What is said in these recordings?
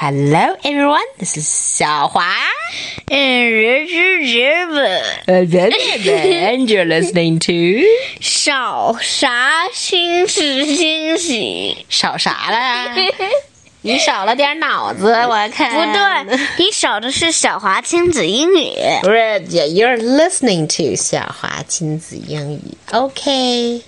Hello, everyone. This is 小华。 And this is River. And you're listening to 少啥新是欣喜？少啥了？你少了点脑子，我看。不对，你少的是小华亲子英语。不是，You're listening to 小华亲子英语。Okay.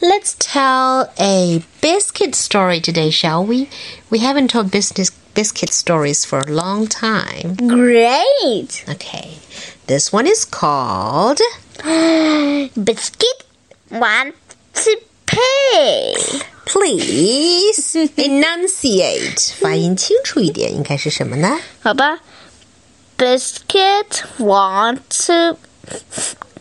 Let's tell a biscuit story today, shall we? We haven't told business biscuit stories for a long time. Great. Okay. This one is called Biscuit want to pay. Please enunciate. 发音清楚一点，应该是什么呢？好吧，Biscuit want to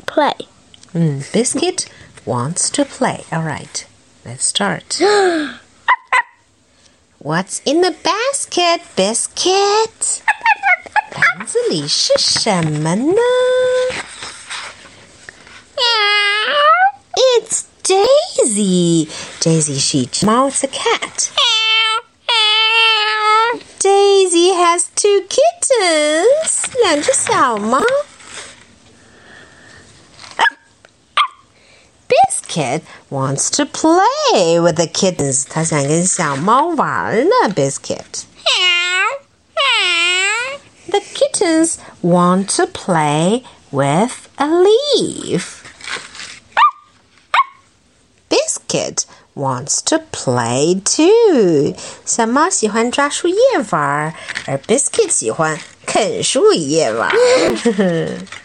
play. 嗯，Biscuit wants to play. All right, let's start. What's in the basket, Biscuit? 篮子里是什么呢？It's Daisy. Daisy 是一只猫，It's a cat. Daisy has two kittens. 两只小猫。 Biscuit wants to play with the kittens. 他想跟小猫玩呢，Biscuit. The kittens want to play with a leaf. Biscuit wants to play too. 小猫喜欢抓树叶玩，而 Biscuit 喜欢啃树叶玩。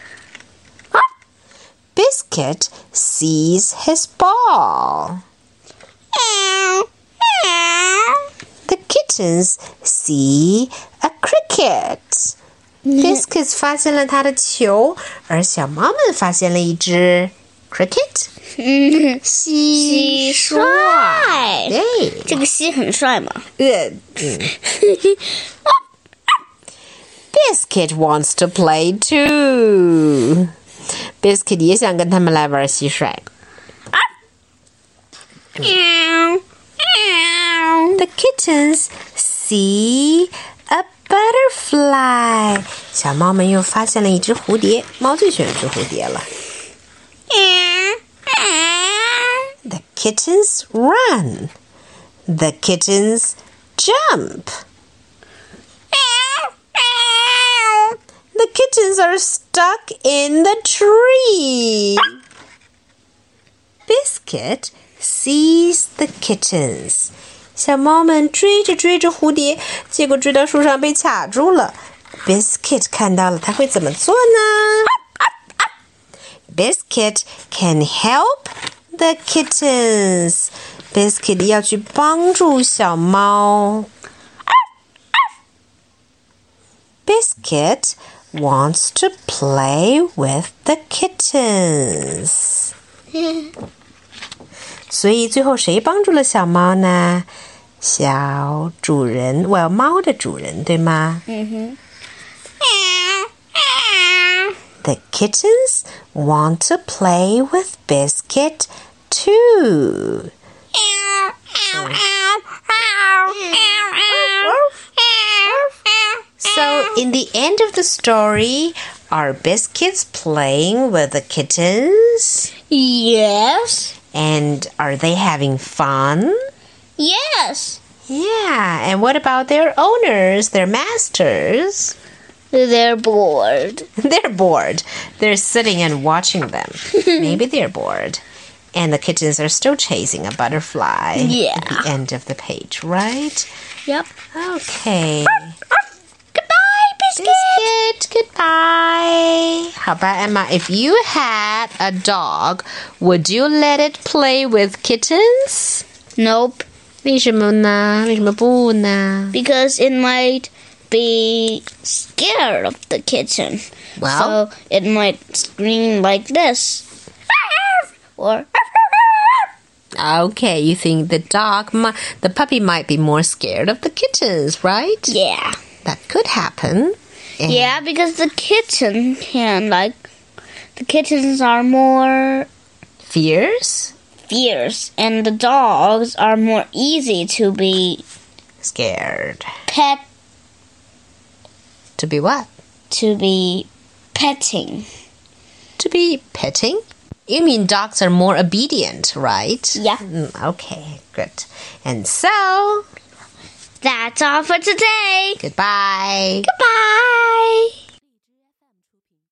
Biscuit sees his ball. The kittens see a cricket. Biscuit 发现了他的球，而小猫们发现了一只 cricket 蟋蟋蟀。蟀对，这个西很帅吗？呃，嗯。Biscuit wants to play too. Biscuit 也想跟他们来玩蟋蟀。The kittens see a butterfly. 小猫们又发现了一只蝴蝶，猫最喜欢吃蝴蝶了。The kittens run. The kittens jump. kittens are stuck in the tree. Biscuit sees the kittens. 小猫们追着追着蝴蝶，结果追到树上被卡住了。Biscuit 看到了，他会怎么做呢？Biscuit can help the kittens. Biscuit 要去帮助小猫。Biscuit wants to play with the kittens. 所以最后谁帮助了小猫呢？小主人，我要猫的主人，对吗？嗯哼。 The kittens want to play with Biscuit too. End of the story, are biscuits playing with the kittens? Yes. And are they having fun? Yes. Yeah, and what about their owners, their masters? They're bored. They're bored. They're sitting and watching them. Maybe they're bored. And the kittens are still chasing a butterfly Yeah. at the end of the page, right? Yep. Okay Goodbye, biscuit. Biscuit, goodbye. How about Emma? If you had a dog, would you let it play with kittens? Nope. 为什么呢？为什么不呢？ Because it might be scared of the kitten. Well- so it might scream like this. Or Okay, you think the dog, mi- the puppy might be more scared of the kittens, right? yeah. That could happen. Yeah, because the kitten can like the kittens are more Fierce? fierce and the dogs are more easy to be Scared. pet To be what? To be petting. To be petting? You mean dogs are more obedient, right? Yeah. Mm, okay, good. And so, That's all for today. goodbye. Goodbye. Bye.